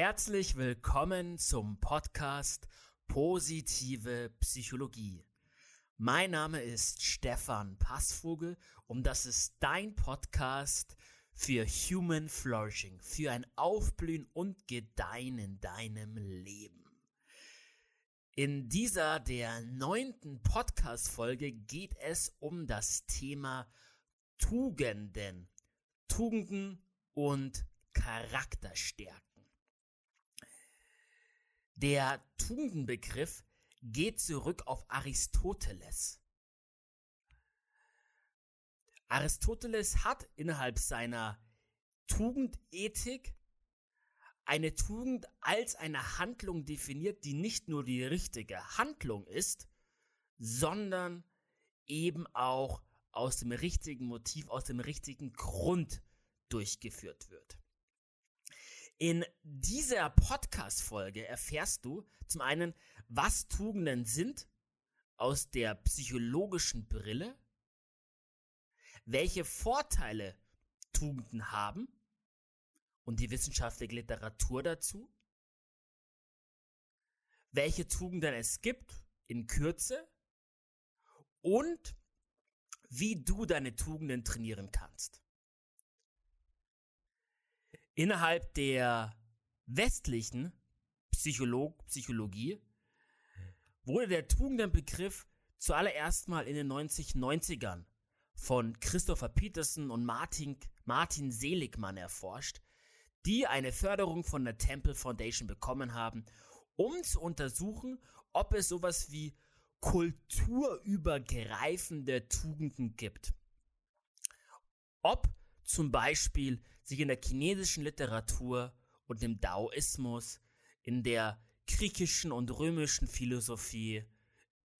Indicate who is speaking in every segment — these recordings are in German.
Speaker 1: Herzlich willkommen zum Podcast Positive Psychologie. Mein Name ist Stefan Passvogel und das ist dein Podcast für Human Flourishing, für ein Aufblühen und Gedeihen in deinem Leben. In dieser der neunten Podcast-Folge geht es um das Thema Tugenden. Tugenden und Charakterstärken. Der Tugendenbegriff geht zurück auf Aristoteles. Aristoteles hat innerhalb seiner Tugendethik eine Tugend als eine Handlung definiert, die nicht nur die richtige Handlung ist, sondern eben auch aus dem richtigen Motiv, aus dem richtigen Grund durchgeführt wird. In dieser Podcast-Folge erfährst du zum einen, was Tugenden sind aus der psychologischen Brille, welche Vorteile Tugenden haben und die wissenschaftliche Literatur dazu, welche Tugenden es gibt in Kürze und wie du deine Tugenden trainieren kannst. Innerhalb der westlichen Psycholog Psychologie wurde der Tugendenbegriff zuallererst mal in den 1990ern von Christopher Peterson und Martin, Martin Seligmann erforscht, die eine Förderung von der Temple Foundation bekommen haben, um zu untersuchen, ob es sowas wie kulturübergreifende Tugenden gibt. Ob zum Beispiel sich in der chinesischen Literatur und im Daoismus, in der griechischen und römischen Philosophie,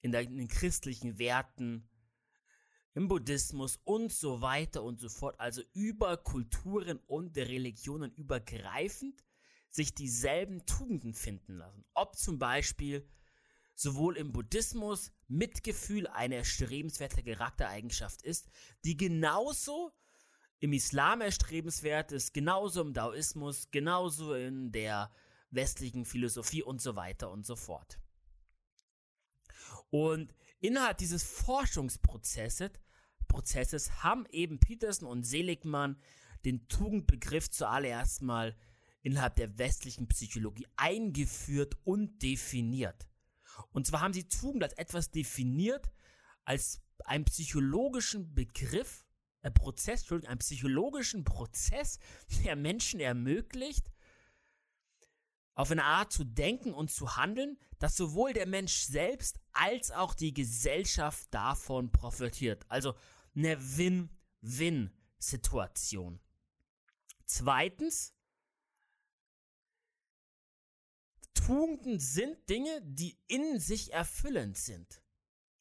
Speaker 1: in, der, in den christlichen Werten, im Buddhismus und so weiter und so fort, also über Kulturen und Religionen übergreifend, sich dieselben Tugenden finden lassen. Ob zum Beispiel sowohl im Buddhismus Mitgefühl eine erstrebenswerte Charaktereigenschaft ist, die genauso im Islam erstrebenswert ist, genauso im Daoismus, genauso in der westlichen Philosophie und so weiter und so fort. Und innerhalb dieses Forschungsprozesses Prozesses haben eben Peterson und Seligmann den Tugendbegriff zuallererst mal innerhalb der westlichen Psychologie eingeführt und definiert. Und zwar haben sie Tugend als etwas definiert, als einen psychologischen Begriff, Prozess, Entschuldigung, einen psychologischen Prozess, der Menschen ermöglicht, auf eine Art zu denken und zu handeln, dass sowohl der Mensch selbst als auch die Gesellschaft davon profitiert. Also eine Win-Win-Situation. Zweitens, Tugenden sind Dinge, die in sich erfüllend sind.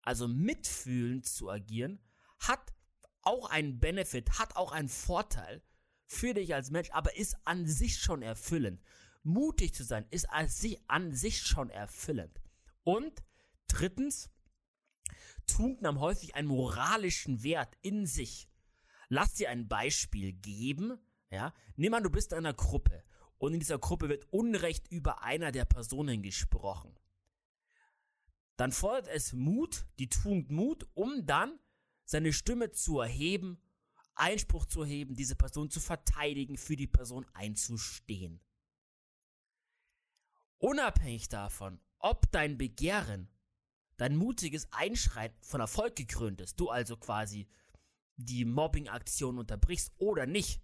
Speaker 1: Also mitfühlend zu agieren, hat auch einen Benefit, hat auch einen Vorteil für dich als Mensch, aber ist an sich schon erfüllend. Mutig zu sein ist an sich schon erfüllend. Und drittens, Tugenden haben häufig einen moralischen Wert in sich. Lass dir ein Beispiel geben. Ja, nimm an, du bist in einer Gruppe und in dieser Gruppe wird Unrecht über einer der Personen gesprochen. Dann fordert es Mut, die Tugend Mut, um dann seine Stimme zu erheben, Einspruch zu erheben, diese Person zu verteidigen, für die Person einzustehen. Unabhängig davon, ob dein Begehren, dein mutiges Einschreien von Erfolg gekrönt ist, du also quasi die Mobbing-Aktion unterbrichst oder nicht,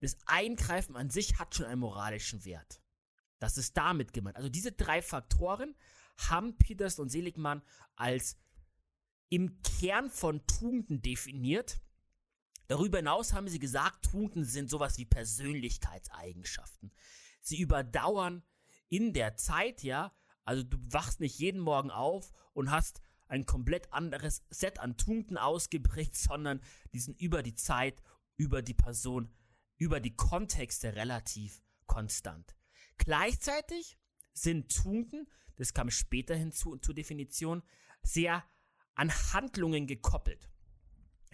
Speaker 1: das Eingreifen an sich hat schon einen moralischen Wert. Das ist damit gemeint. Also diese drei Faktoren haben Peters und Seligmann als im Kern von Tugenden definiert. Darüber hinaus haben sie gesagt, Tugenden sind sowas wie Persönlichkeitseigenschaften. Sie überdauern in der Zeit, ja, also du wachst nicht jeden Morgen auf und hast ein komplett anderes Set an Tugenden ausgeprägt, sondern die sind über die Zeit, über die Person, über die Kontexte relativ konstant. Gleichzeitig sind Tugenden, das kam später hinzu zur Definition, sehr an Handlungen gekoppelt.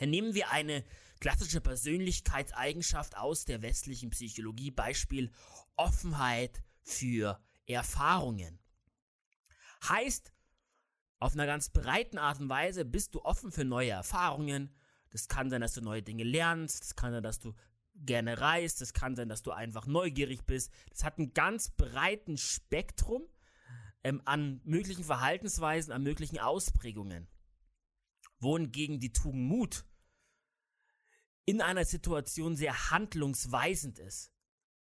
Speaker 1: Nehmen wir eine klassische Persönlichkeitseigenschaft aus der westlichen Psychologie, Beispiel Offenheit für Erfahrungen. Heißt, auf einer ganz breiten Art und Weise bist du offen für neue Erfahrungen. Das kann sein, dass du neue Dinge lernst, das kann sein, dass du gerne reist, das kann sein, dass du einfach neugierig bist. Das hat einen ganz breiten Spektrum ähm, an möglichen Verhaltensweisen, an möglichen Ausprägungen. Wohingegen die Tugend Mut in einer Situation sehr handlungsweisend ist.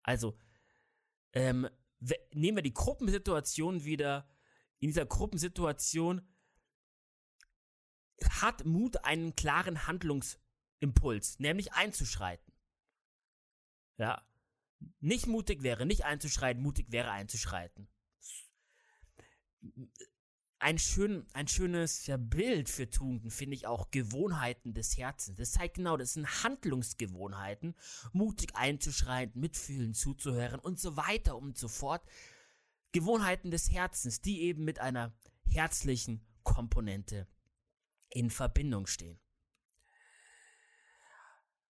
Speaker 1: Also, ähm, nehmen wir die Gruppensituation wieder. In dieser Gruppensituation hat Mut einen klaren Handlungsimpuls, nämlich einzuschreiten. Ja. Nicht mutig wäre nicht einzuschreiten, mutig wäre einzuschreiten ein, schön, ein schönes Bild für Tugenden finde ich auch Gewohnheiten des Herzens. Das zeigt genau, das sind Handlungsgewohnheiten, mutig einzuschreiten, mitfühlen, zuzuhören und so weiter und so fort. Gewohnheiten des Herzens, die eben mit einer herzlichen Komponente in Verbindung stehen.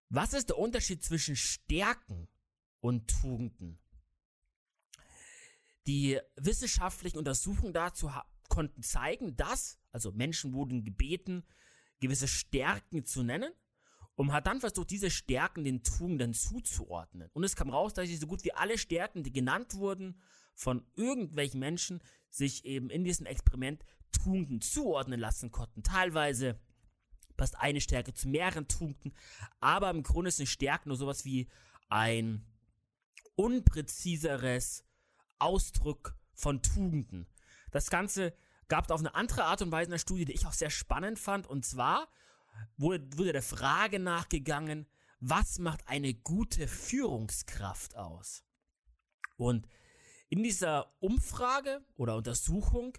Speaker 1: Was ist der Unterschied zwischen Stärken und Tugenden? Die wissenschaftlichen Untersuchungen dazu konnten zeigen, dass, also Menschen wurden gebeten, gewisse Stärken zu nennen und hat dann versucht, diese Stärken den Tugenden zuzuordnen. Und es kam raus, dass so gut wie alle Stärken, die genannt wurden, von irgendwelchen Menschen sich eben in diesem Experiment Tugenden zuordnen lassen konnten. Teilweise passt eine Stärke zu mehreren Tugenden, aber im Grunde sind Stärken nur sowas wie ein unpräziseres Ausdruck von Tugenden. Das Ganze gab es auf eine andere Art und Weise in der Studie, die ich auch sehr spannend fand. Und zwar wurde, wurde der Frage nachgegangen, was macht eine gute Führungskraft aus? Und in dieser Umfrage oder Untersuchung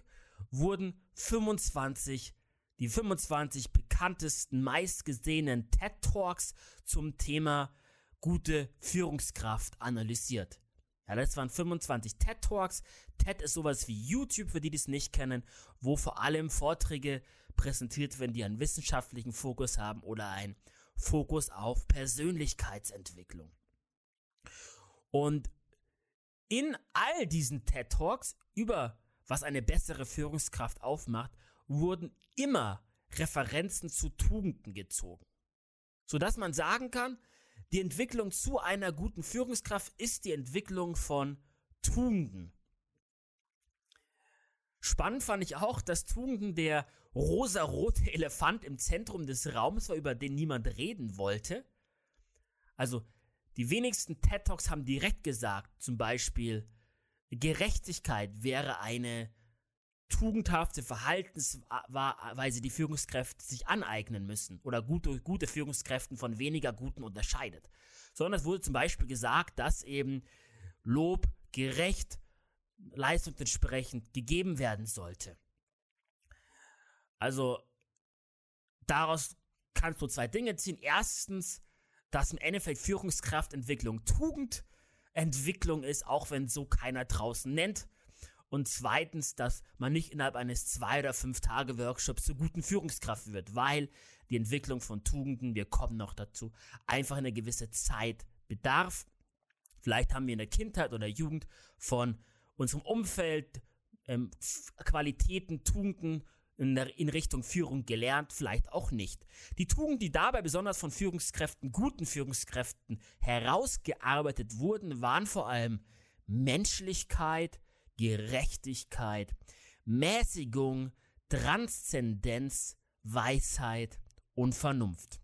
Speaker 1: wurden 25, die 25 bekanntesten, meistgesehenen TED Talks zum Thema gute Führungskraft analysiert. Ja, das waren 25 TED Talks. TED ist sowas wie YouTube, für die, die es nicht kennen, wo vor allem Vorträge präsentiert werden, die einen wissenschaftlichen Fokus haben oder einen Fokus auf Persönlichkeitsentwicklung. Und in all diesen TED Talks über was eine bessere Führungskraft aufmacht, wurden immer Referenzen zu Tugenden gezogen. Sodass man sagen kann, die Entwicklung zu einer guten Führungskraft ist die Entwicklung von Tugenden. Spannend fand ich auch, dass Tugenden der rosarote Elefant im Zentrum des Raums war, über den niemand reden wollte. Also, die wenigsten TED Talks haben direkt gesagt, zum Beispiel, Gerechtigkeit wäre eine tugendhafte Verhaltensweise die Führungskräfte sich aneignen müssen oder gute, gute Führungskräfte von weniger guten unterscheidet. Sondern es wurde zum Beispiel gesagt, dass eben Lob gerecht, leistungsentsprechend gegeben werden sollte. Also daraus kannst du zwei Dinge ziehen. Erstens, dass im Endeffekt Führungskraftentwicklung Tugendentwicklung ist, auch wenn so keiner draußen nennt. Und zweitens, dass man nicht innerhalb eines zwei oder fünf Tage Workshops zur guten Führungskraft wird, weil die Entwicklung von Tugenden, wir kommen noch dazu, einfach eine gewisse Zeit bedarf. Vielleicht haben wir in der Kindheit oder Jugend von unserem Umfeld ähm, Qualitäten, Tugenden in, der, in Richtung Führung gelernt, vielleicht auch nicht. Die Tugenden, die dabei besonders von Führungskräften, guten Führungskräften herausgearbeitet wurden, waren vor allem Menschlichkeit, Gerechtigkeit, Mäßigung, Transzendenz, Weisheit und Vernunft,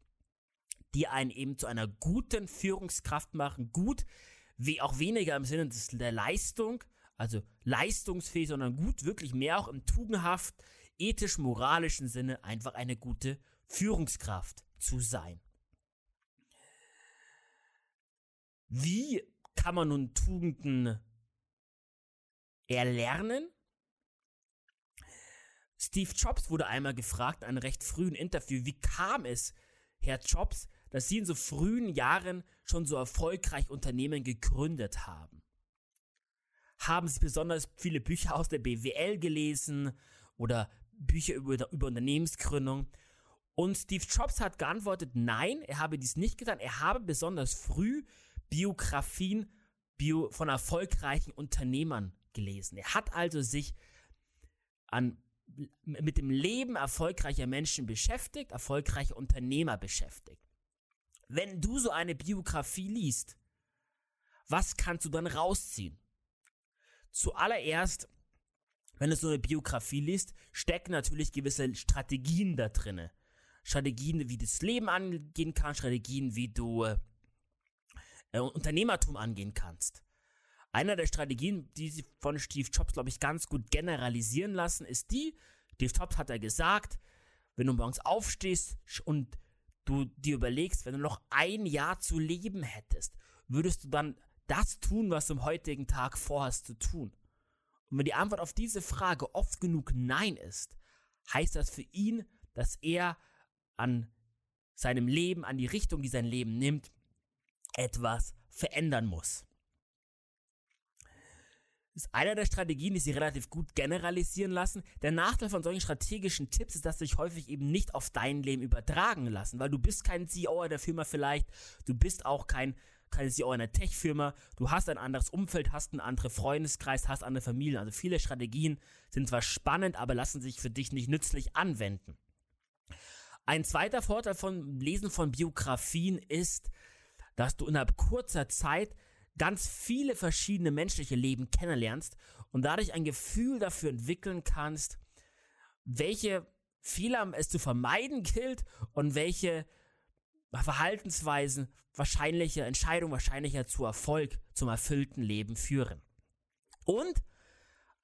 Speaker 1: die einen eben zu einer guten Führungskraft machen, gut, wie auch weniger im Sinne der Leistung, also leistungsfähig, sondern gut, wirklich mehr auch im tugendhaft, ethisch-moralischen Sinne einfach eine gute Führungskraft zu sein. Wie kann man nun Tugenden erlernen. Steve Jobs wurde einmal gefragt in einem recht frühen Interview, wie kam es, Herr Jobs, dass Sie in so frühen Jahren schon so erfolgreich Unternehmen gegründet haben? Haben Sie besonders viele Bücher aus der BWL gelesen oder Bücher über, über Unternehmensgründung? Und Steve Jobs hat geantwortet, nein, er habe dies nicht getan. Er habe besonders früh Biografien Bio von erfolgreichen Unternehmern gelesen. Er hat also sich an, mit dem Leben erfolgreicher Menschen beschäftigt, erfolgreicher Unternehmer beschäftigt. Wenn du so eine Biografie liest, was kannst du dann rausziehen? Zuallererst, wenn du so eine Biografie liest, stecken natürlich gewisse Strategien da drinne. Strategien, wie du das Leben angehen kannst, Strategien, wie du äh, Unternehmertum angehen kannst. Einer der Strategien, die sie von Steve Jobs, glaube ich, ganz gut generalisieren lassen, ist die, Steve Jobs hat er gesagt, wenn du morgens aufstehst und du dir überlegst, wenn du noch ein Jahr zu leben hättest, würdest du dann das tun, was du am heutigen Tag vorhast zu tun? Und wenn die Antwort auf diese Frage oft genug Nein ist, heißt das für ihn, dass er an seinem Leben, an die Richtung, die sein Leben nimmt, etwas verändern muss. Ist einer der Strategien, die sie relativ gut generalisieren lassen. Der Nachteil von solchen strategischen Tipps ist, dass sie sich häufig eben nicht auf dein Leben übertragen lassen, weil du bist kein CEO der Firma vielleicht, du bist auch kein, kein CEO einer Tech-Firma, du hast ein anderes Umfeld, hast einen anderen Freundeskreis, hast andere Familien. Also viele Strategien sind zwar spannend, aber lassen sich für dich nicht nützlich anwenden. Ein zweiter Vorteil von Lesen von Biografien ist, dass du innerhalb kurzer Zeit ganz viele verschiedene menschliche Leben kennenlernst und dadurch ein Gefühl dafür entwickeln kannst, welche Fehler es zu vermeiden gilt und welche Verhaltensweisen wahrscheinlicher Entscheidungen wahrscheinlicher zu Erfolg, zum erfüllten Leben führen. Und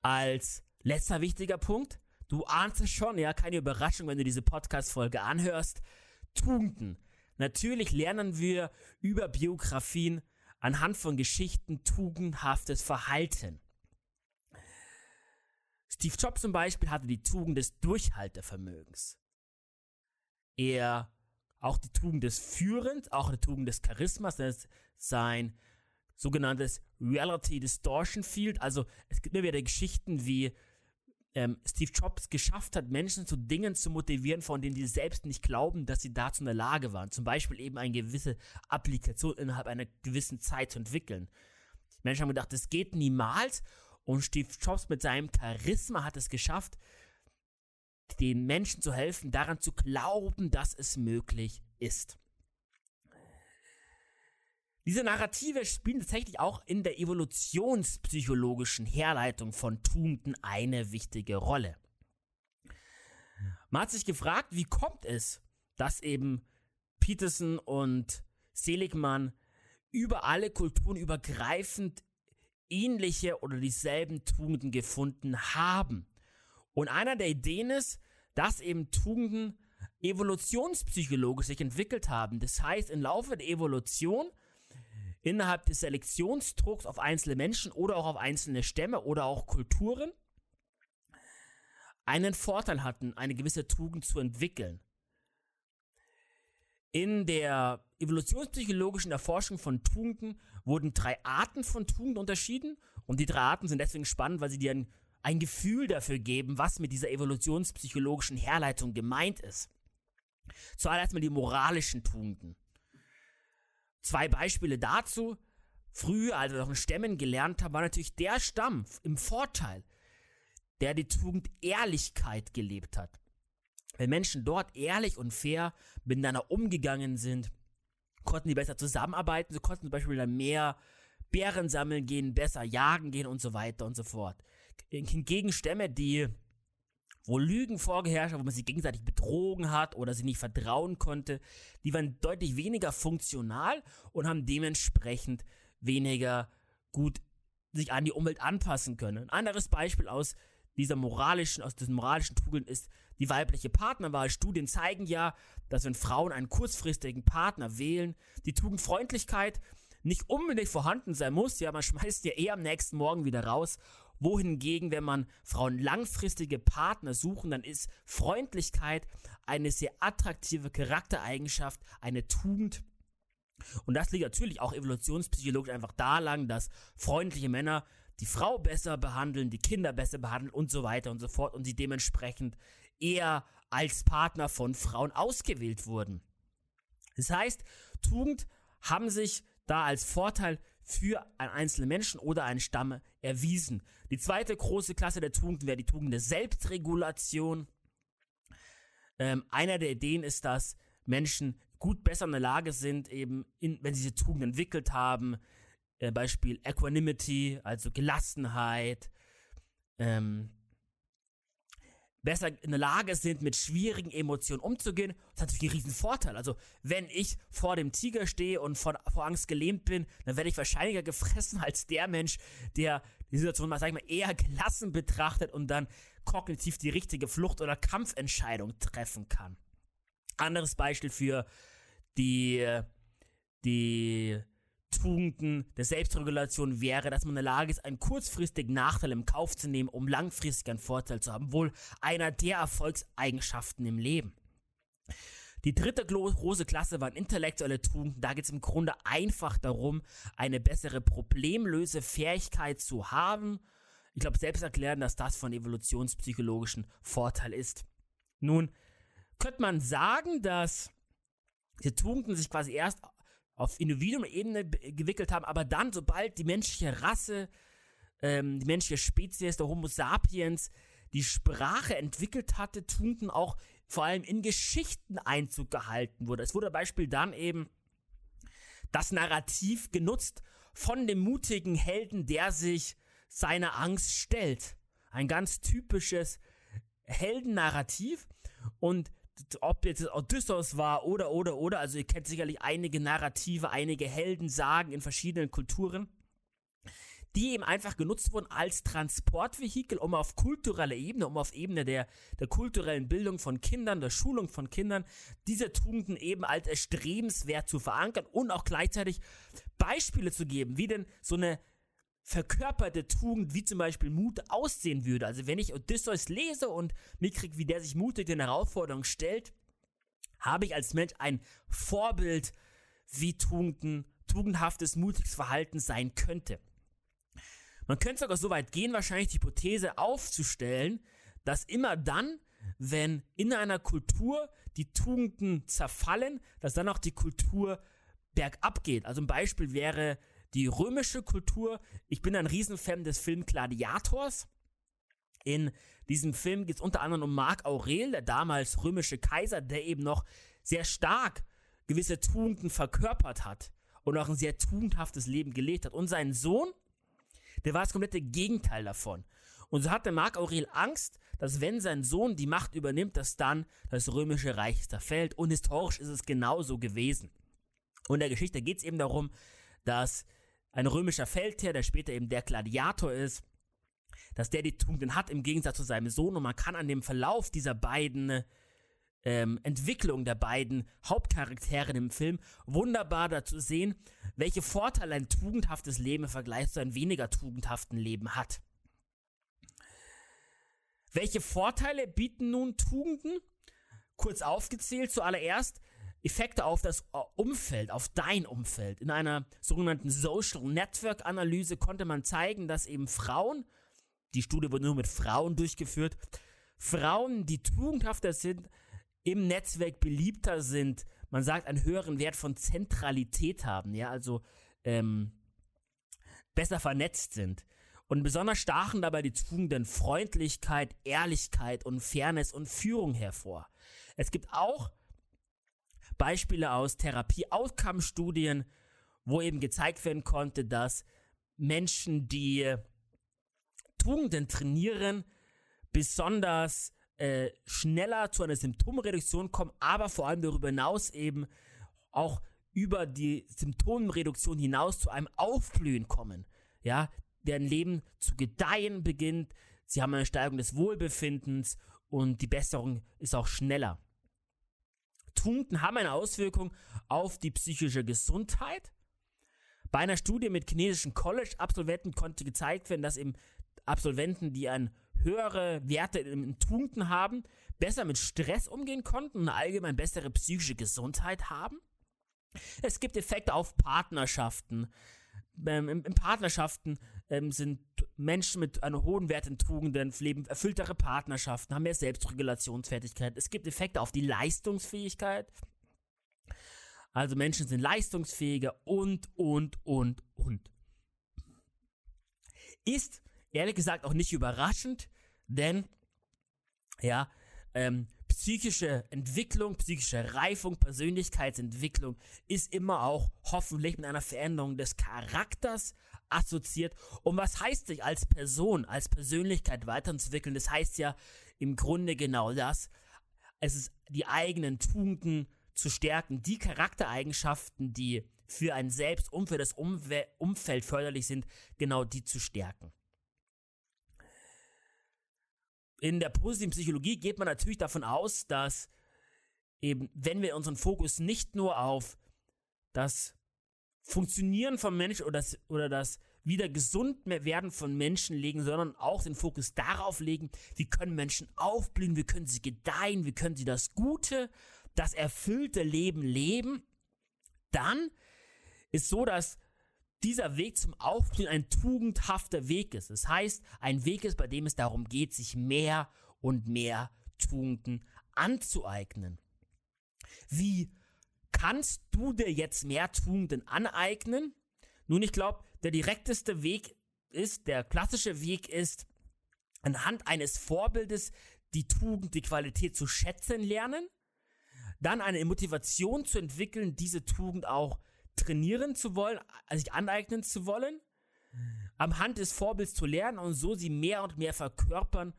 Speaker 1: als letzter wichtiger Punkt, du ahnst es schon, ja, keine Überraschung, wenn du diese Podcast-Folge anhörst, Tugenden. Natürlich lernen wir über Biografien anhand von Geschichten tugendhaftes Verhalten. Steve Jobs zum Beispiel hatte die Tugend des Durchhaltevermögens. Er auch die Tugend des Führens, auch die Tugend des Charismas, ist sein sogenanntes Reality Distortion Field. Also es gibt immer wieder Geschichten, wie ähm, Steve Jobs geschafft hat, Menschen zu Dingen zu motivieren, von denen sie selbst nicht glauben, dass sie dazu in der Lage waren. Zum Beispiel eben eine gewisse Applikation innerhalb einer gewissen Zeit zu entwickeln. Die Menschen haben gedacht, das geht niemals. Und Steve Jobs mit seinem Charisma hat es geschafft, den Menschen zu helfen, daran zu glauben, dass es möglich ist. Diese Narrative spielen tatsächlich auch in der evolutionspsychologischen Herleitung von Tugenden eine wichtige Rolle. Man hat sich gefragt, wie kommt es, dass eben Peterson und Seligmann über alle Kulturen übergreifend ähnliche oder dieselben Tugenden gefunden haben. Und einer der Ideen ist, dass eben Tugenden evolutionspsychologisch sich entwickelt haben. Das heißt, im Laufe der Evolution innerhalb des Selektionsdrucks auf einzelne Menschen oder auch auf einzelne Stämme oder auch Kulturen einen Vorteil hatten, eine gewisse Tugend zu entwickeln. In der evolutionspsychologischen Erforschung von Tugenden wurden drei Arten von Tugenden unterschieden und die drei Arten sind deswegen spannend, weil sie dir ein, ein Gefühl dafür geben, was mit dieser evolutionspsychologischen Herleitung gemeint ist. Zuallererst mal die moralischen Tugenden. Zwei Beispiele dazu. Früher, als wir noch in Stämmen gelernt haben, war natürlich der Stamm im Vorteil, der die Tugend Ehrlichkeit gelebt hat. Wenn Menschen dort ehrlich und fair miteinander umgegangen sind, konnten die besser zusammenarbeiten, sie konnten zum Beispiel dann mehr Bären sammeln gehen, besser jagen gehen und so weiter und so fort. Hingegen Stämme, die wo Lügen vorgeherrscht haben, wo man sie gegenseitig betrogen hat oder sie nicht vertrauen konnte, die waren deutlich weniger funktional und haben dementsprechend weniger gut sich an die Umwelt anpassen können. Ein anderes Beispiel aus dieser moralischen, aus diesen moralischen Tugenden ist die weibliche Partnerwahl. Studien zeigen ja, dass wenn Frauen einen kurzfristigen Partner wählen, die Tugend Freundlichkeit nicht unbedingt vorhanden sein muss. Ja, man schmeißt ja eher am nächsten Morgen wieder raus wohingegen, wenn man Frauen langfristige Partner suchen, dann ist Freundlichkeit eine sehr attraktive Charaktereigenschaft, eine Tugend. Und das liegt natürlich auch evolutionspsychologisch einfach daran, dass freundliche Männer die Frau besser behandeln, die Kinder besser behandeln und so weiter und so fort und sie dementsprechend eher als Partner von Frauen ausgewählt wurden. Das heißt, Tugend haben sich da als Vorteil für einen einzelnen Menschen oder einen Stamm erwiesen. Die zweite große Klasse der Tugend wäre die Tugend der Selbstregulation. Ähm, einer der Ideen ist, dass Menschen gut besser in der Lage sind, eben, in, wenn sie diese Tugend entwickelt haben, äh, Beispiel Equanimity, also Gelassenheit, ähm, besser in der Lage sind, mit schwierigen Emotionen umzugehen. Das hat natürlich einen riesen Vorteil. Also, wenn ich vor dem Tiger stehe und vor, vor Angst gelähmt bin, dann werde ich wahrscheinlicher gefressen als der Mensch, der die Situation mal, sag ich mal, eher gelassen betrachtet und dann kognitiv die richtige Flucht- oder Kampfentscheidung treffen kann. Anderes Beispiel für die, die Tugenden der Selbstregulation wäre, dass man in der Lage ist, einen kurzfristigen Nachteil im Kauf zu nehmen, um langfristig einen Vorteil zu haben. Wohl einer der Erfolgseigenschaften im Leben. Die dritte große Klasse waren intellektuelle Tugenden. Da geht es im Grunde einfach darum, eine bessere Problemlösefähigkeit zu haben. Ich glaube, selbst erklären, dass das von evolutionspsychologischen Vorteil ist. Nun, könnte man sagen, dass diese Tugenden sich quasi erst auf Individuum-Ebene gewickelt haben, aber dann, sobald die menschliche Rasse, ähm, die menschliche Spezies, der Homo sapiens, die Sprache entwickelt hatte, Tugenden auch vor allem in Geschichten Einzug gehalten wurde. Es wurde Beispiel dann eben das Narrativ genutzt von dem mutigen Helden, der sich seiner Angst stellt. Ein ganz typisches Heldennarrativ und ob jetzt Odysseus war oder, oder, oder, also ihr kennt sicherlich einige Narrative, einige Heldensagen in verschiedenen Kulturen, die eben einfach genutzt wurden als Transportvehikel, um auf kultureller Ebene, um auf Ebene der, der kulturellen Bildung von Kindern, der Schulung von Kindern, diese Tugenden eben als erstrebenswert zu verankern und auch gleichzeitig Beispiele zu geben, wie denn so eine verkörperte Tugend, wie zum Beispiel Mut, aussehen würde. Also wenn ich Odysseus lese und mitkriege, wie der sich mutig den Herausforderungen stellt, habe ich als Mensch ein Vorbild, wie Tugenden, tugendhaftes, mutiges Verhalten sein könnte. Man könnte sogar so weit gehen, wahrscheinlich die Hypothese aufzustellen, dass immer dann, wenn in einer Kultur die Tugenden zerfallen, dass dann auch die Kultur bergab geht. Also ein Beispiel wäre die römische Kultur. Ich bin ein Riesenfan des Films Gladiators. In diesem Film geht es unter anderem um Mark Aurel, der damals römische Kaiser, der eben noch sehr stark gewisse Tugenden verkörpert hat und auch ein sehr tugendhaftes Leben gelebt hat. Und sein Sohn, der war das komplette Gegenteil davon. Und so hatte Mark Aurel Angst, dass wenn sein Sohn die Macht übernimmt, dass dann das römische Reich zerfällt. Und historisch ist es genauso gewesen. Und in der Geschichte geht es eben darum, dass ein römischer Feldherr, der später eben der Gladiator ist, dass der die Tugenden hat im Gegensatz zu seinem Sohn und man kann an dem Verlauf dieser beiden ähm, Entwicklung der beiden Hauptcharaktere im Film wunderbar dazu sehen, welche Vorteile ein tugendhaftes Leben im Vergleich zu einem weniger tugendhaften Leben hat. Welche Vorteile bieten nun Tugenden? Kurz aufgezählt, zuallererst Effekte auf das äh, Umfeld, auf dein Umfeld. In einer sogenannten Social Network Analyse konnte man zeigen, dass eben Frauen, die Studie wurde nur mit Frauen durchgeführt, Frauen, die tugendhafter sind, im Netzwerk beliebter sind, man sagt, einen höheren Wert von Zentralität haben, ja, also ähm, besser vernetzt sind. Und besonders stachen dabei die Tugenden Freundlichkeit, Ehrlichkeit und Fairness und Führung hervor. Es gibt auch Beispiele aus Therapie-Outcome-Studien, wo eben gezeigt werden konnte, dass Menschen, die Tugenden trainieren, besonders äh, schneller zu einer Symptomreduktion kommen, aber vor allem darüber hinaus eben auch über die Symptomreduktion hinaus zu einem Aufblühen kommen. Ja, deren Leben zu gedeihen beginnt, sie haben eine Steigerung des Wohlbefindens und die Besserung ist auch schneller. Tugenden haben eine Auswirkung auf die psychische Gesundheit. Bei einer Studie mit chinesischen College-Absolventen konnte gezeigt werden, dass eben Absolventen, die ein höhere Werte in Tugenden haben, besser mit Stress umgehen konnten und allgemein bessere psychische Gesundheit haben. Es gibt Effekte auf Partnerschaften. Ähm, in, Partnerschaften ähm, sind Menschen mit einer hohen Wert in Tugenden leben erfülltere Partnerschaften, haben mehr Selbstregulationsfertigkeit. Es gibt Effekte auf die Leistungsfähigkeit. Also Menschen sind leistungsfähiger und, und, und, und. Ist ehrlich gesagt auch nicht überraschend, denn ja, ähm, psychische Entwicklung, psychische Reifung, Persönlichkeitsentwicklung ist immer auch hoffentlich mit einer Veränderung des Charakters assoziiert. Und was heißt sich als Person, als Persönlichkeit weiterzuentwickeln? Das heißt ja im Grunde genau das. Es ist die eigenen Tugenden zu stärken, die Charaktereigenschaften, die für ein Selbst und für das Umwe Umfeld förderlich sind, genau die zu stärken. In der positiven Psychologie geht man natürlich davon aus, dass eben, wenn wir unseren Fokus nicht nur auf das Funktionieren von Menschen oder das, oder das wieder gesund werden von Menschen legen, sondern auch den Fokus darauf legen, wie können Menschen aufblühen, wie können sie gedeihen, wie können sie das Gute, das erfüllte Leben leben, dann ist so, dass dieser Weg zum Aufblühen ein tugendhafter Weg ist. Das heißt, ein Weg ist, bei dem es darum geht, sich mehr und mehr Tugenden anzueignen. Wie kannst du dir jetzt mehr Tugenden aneignen? Nun, ich glaube, der direkteste Weg ist, der klassische Weg ist, anhand eines Vorbildes die Tugend, die Qualität zu schätzen lernen, dann eine Motivation zu entwickeln, diese Tugend auch trainieren zu wollen, sich aneignen zu wollen, am Hand des Vorbilds zu lernen und so sie mehr und mehr verkörpern,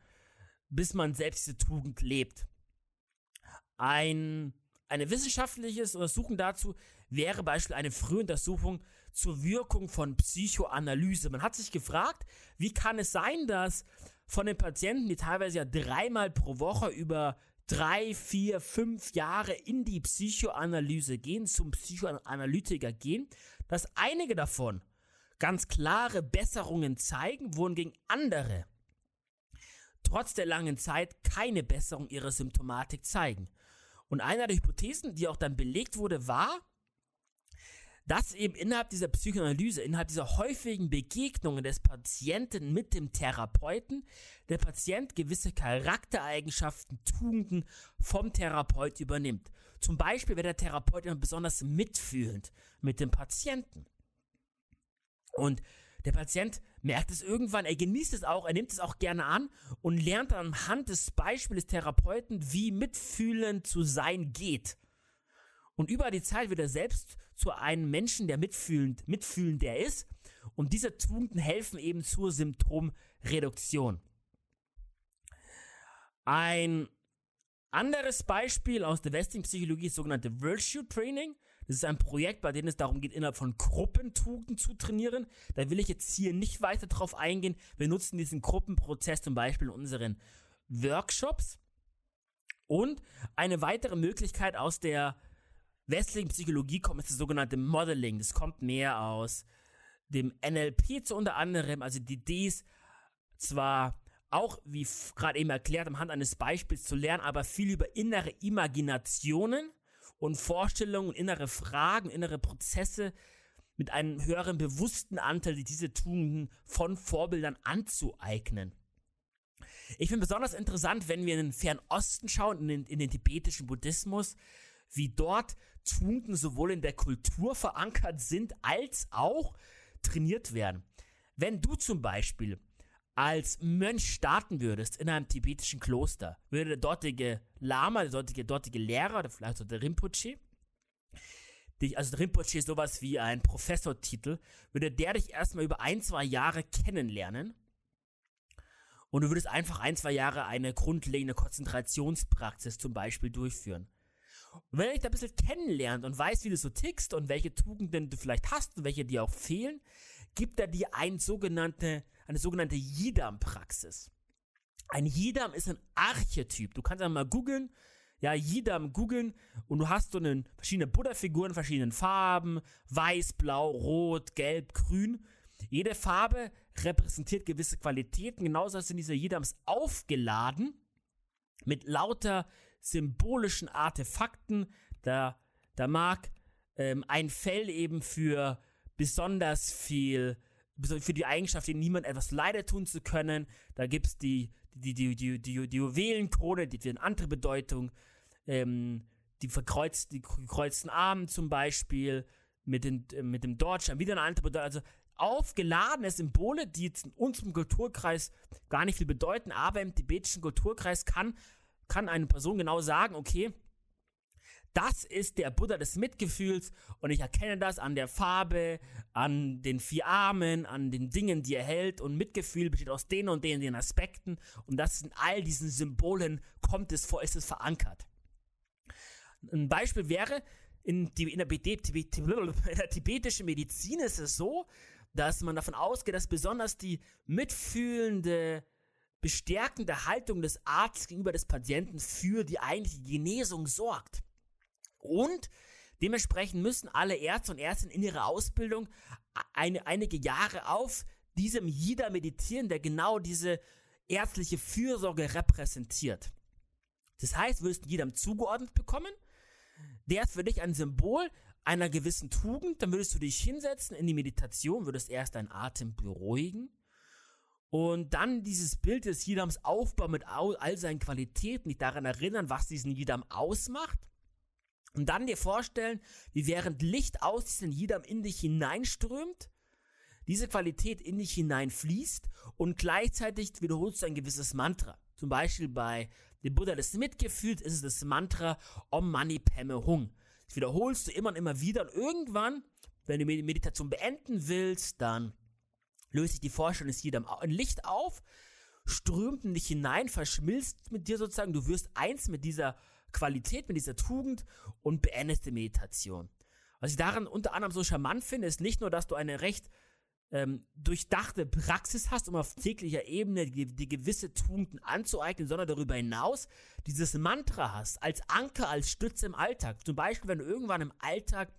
Speaker 1: bis man selbst diese Tugend lebt. Ein eine wissenschaftliche Untersuchung dazu wäre beispielsweise eine frühe Untersuchung zur Wirkung von Psychoanalyse. Man hat sich gefragt, wie kann es sein, dass von den Patienten, die teilweise ja dreimal pro Woche über drei, vier, fünf Jahre in die Psychoanalyse gehen, zum Psychoanalytiker gehen, dass einige davon ganz klare Besserungen zeigen, wohingegen andere trotz der langen Zeit keine Besserung ihrer Symptomatik zeigen. Und einer der Hypothesen, die auch dann belegt wurde, war, dass eben innerhalb dieser Psychoanalyse, innerhalb dieser häufigen Begegnungen des Patienten mit dem Therapeuten, der Patient gewisse Charaktereigenschaften, Tugenden vom Therapeut übernimmt. Zum Beispiel wäre der Therapeut immer besonders mitfühlend mit dem Patienten. Und der Patient merkt es irgendwann, er genießt es auch, er nimmt es auch gerne an und lernt dann anhand des Beispiels des Therapeuten, wie mitfühlend zu sein geht. Und über die Zeit wird er selbst zu einem Menschen, der mitfühlend, mitfühlend ist. Und diese Tugenden helfen eben zur Symptomreduktion. Ein anderes Beispiel aus der westlichen Psychologie ist sogenannte Virtue Training. Das ist ein Projekt, bei dem es darum geht, innerhalb von Gruppentugenden zu trainieren. Da will ich jetzt hier nicht weiter drauf eingehen. Wir nutzen diesen Gruppenprozess zum Beispiel in unseren Workshops. Und eine weitere Möglichkeit aus der westlichen Psychologie kommt ist das sogenannte Modeling. Das kommt mehr aus dem NLP zu unter anderem. Also die ist zwar auch, wie gerade eben erklärt, am Hand eines Beispiels zu lernen, aber viel über innere Imaginationen und Vorstellungen, innere Fragen, innere Prozesse mit einem höheren bewussten Anteil, die diese Tugenden von Vorbildern anzueignen. Ich finde besonders interessant, wenn wir in den Fernosten schauen, in den, in den tibetischen Buddhismus, wie dort Tugenden sowohl in der Kultur verankert sind, als auch trainiert werden. Wenn du zum Beispiel als Mönch starten würdest in einem tibetischen Kloster, würde der dortige Lama, der dortige, dortige Lehrer oder vielleicht auch der Rinpoche, dich, also der Rinpoche ist sowas wie ein Professortitel, würde der dich erstmal über ein, zwei Jahre kennenlernen und du würdest einfach ein, zwei Jahre eine grundlegende Konzentrationspraxis zum Beispiel durchführen. Und wenn er dich da ein bisschen kennenlernt und weiß, wie du so tickst und welche Tugenden du vielleicht hast und welche dir auch fehlen, gibt er dir ein sogenannte, eine sogenannte Yidam-Praxis. Ein Yidam ist ein Archetyp. Du kannst einfach mal googeln, ja, Yidam googeln und du hast so eine, verschiedene Buddha-Figuren, verschiedenen Farben, weiß, blau, rot, gelb, grün. Jede Farbe repräsentiert gewisse Qualitäten. Genauso sind diese Yidams aufgeladen mit lauter symbolischen Artefakten. Da, da mag ähm, ein Fell eben für besonders viel für die Eigenschaft, den niemand etwas leider tun zu können. Da gibt es die, die, die, die, die, die Juwelenkrone, die hat eine andere Bedeutung. Ähm, die, verkreuzt, die gekreuzten Armen zum Beispiel, mit, den, mit dem Deutschland wieder eine andere Bedeutung. Also aufgeladene Symbole, die jetzt in unserem Kulturkreis gar nicht viel bedeuten, aber im tibetischen Kulturkreis kann, kann eine Person genau sagen, okay, das ist der Buddha des Mitgefühls und ich erkenne das an der Farbe, an den vier Armen, an den Dingen, die er hält und Mitgefühl besteht aus den und den, den Aspekten und das in all diesen Symbolen kommt es vor, ist es verankert. Ein Beispiel wäre, in, die, in, der, in der tibetischen Medizin ist es so, dass man davon ausgeht, dass besonders die mitfühlende, bestärkende Haltung des Arztes gegenüber des Patienten für die eigentliche Genesung sorgt. Und dementsprechend müssen alle Ärzte und Ärztinnen in ihrer Ausbildung eine, einige Jahre auf diesem Jida meditieren, der genau diese ärztliche Fürsorge repräsentiert. Das heißt, du wirst jedem zugeordnet bekommen. Der ist für dich ein Symbol einer gewissen Tugend. Dann würdest du dich hinsetzen in die Meditation, würdest erst deinen Atem beruhigen und dann dieses Bild des Jidams aufbauen mit all seinen Qualitäten, dich daran erinnern, was diesen Jidam ausmacht. Und dann dir vorstellen, wie während Licht aus diesem Jidam in dich hineinströmt, diese Qualität in dich hineinfließt und gleichzeitig wiederholst du ein gewisses Mantra. Zum Beispiel bei dem Buddha des Mitgefühls ist es das Mantra Om Mani Padme Hung. Das wiederholst du immer und immer wieder und irgendwann, wenn du die Meditation beenden willst, dann löst sich die Vorstellung des Jidam in Licht auf, strömt in dich hinein, verschmilzt mit dir sozusagen, du wirst eins mit dieser Qualität, mit dieser Tugend und beendest die Meditation. Was ich daran unter anderem so charmant finde, ist nicht nur, dass du eine recht ähm, durchdachte Praxis hast, um auf täglicher Ebene die, die gewisse Tugenden anzueignen, sondern darüber hinaus dieses Mantra hast, als Anker, als Stütze im Alltag. Zum Beispiel, wenn du irgendwann im Alltag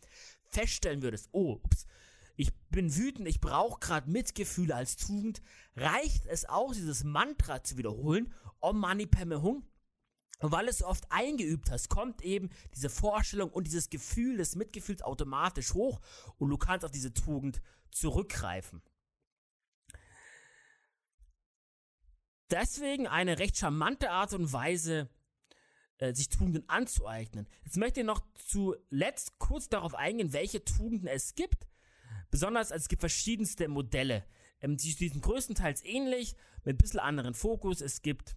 Speaker 1: feststellen würdest, oh, ups, ich bin wütend, ich brauche gerade Mitgefühle als Tugend, reicht es auch, dieses Mantra zu wiederholen, Om Mani Padme Hum, und weil es oft eingeübt hast, kommt eben diese Vorstellung und dieses Gefühl des Mitgefühls automatisch hoch und du kannst auf diese Tugend zurückgreifen. Deswegen eine recht charmante Art und Weise, äh, sich Tugenden anzueignen. Jetzt möchte ich noch zuletzt kurz darauf eingehen, welche Tugenden es gibt. Besonders, also es gibt verschiedenste Modelle. Ähm, die, die sind größtenteils ähnlich, mit ein bisschen anderen Fokus. Es gibt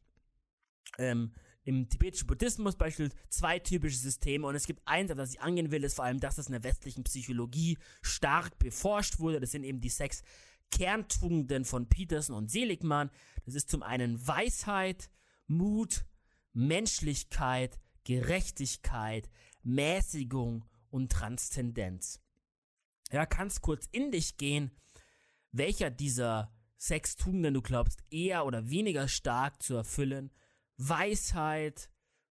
Speaker 1: ähm, im tibetischen Buddhismus beispielsweise zwei typische Systeme und es gibt eins, auf das ich angehen will, ist vor allem, dass das in der westlichen Psychologie stark beforscht wurde. Das sind eben die sechs Kerntugenden von Peterson und Seligmann. Das ist zum einen Weisheit, Mut, Menschlichkeit, Gerechtigkeit, Mäßigung und Transzendenz. Ja, kannst kurz in dich gehen, welcher dieser sechs Tugenden du glaubst eher oder weniger stark zu erfüllen Weisheit,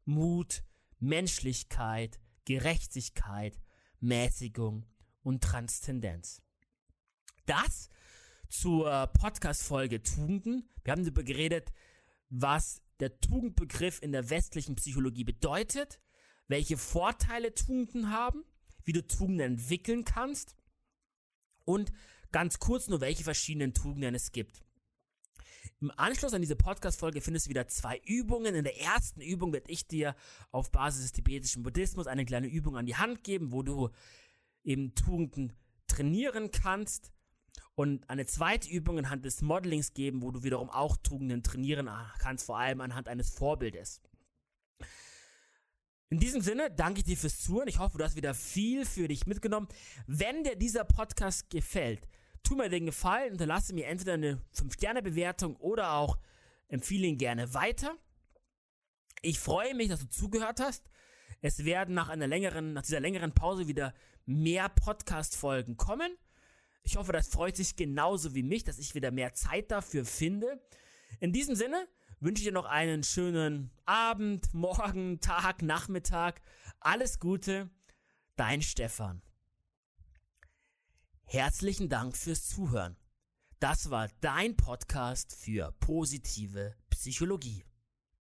Speaker 1: Mut, Menschlichkeit, Gerechtigkeit, Mäßigung und Transzendenz. Das zur Podcast-Folge Tugenden. Wir haben darüber geredet, was der Tugendbegriff in der westlichen Psychologie bedeutet, welche Vorteile Tugenden haben, wie du Tugenden entwickeln kannst und ganz kurz nur, welche verschiedenen Tugenden es gibt. Im Anschluss an diese Podcast-Folge findest du wieder zwei Übungen. In der ersten Übung werde ich dir auf Basis des tibetischen Buddhismus eine kleine Übung an die Hand geben, wo du eben Tugenden trainieren kannst. Und eine zweite Übung anhand des Modelings geben, wo du wiederum auch Tugenden trainieren kannst, vor allem anhand eines Vorbildes. In diesem Sinne danke ich dir fürs Zuhören. Ich hoffe, du hast wieder viel für dich mitgenommen. Wenn dir dieser Podcast gefällt, tu mir den Gefallen, hinterlasse mir entweder eine 5-Sterne-Bewertung oder auch empfehle ihn gerne weiter. Ich freue mich, dass du zugehört hast. Es werden nach einer längeren, nach dieser längeren Pause wieder mehr Podcast-Folgen kommen. Ich hoffe, das freut sich genauso wie mich, dass ich wieder mehr Zeit dafür finde. In diesem Sinne wünsche dir noch einen schönen Abend, Morgen, Tag, Nachmittag. Alles Gute, dein Stefan. Herzlichen Dank fürs Zuhören. Das war dein Podcast für positive Psychologie.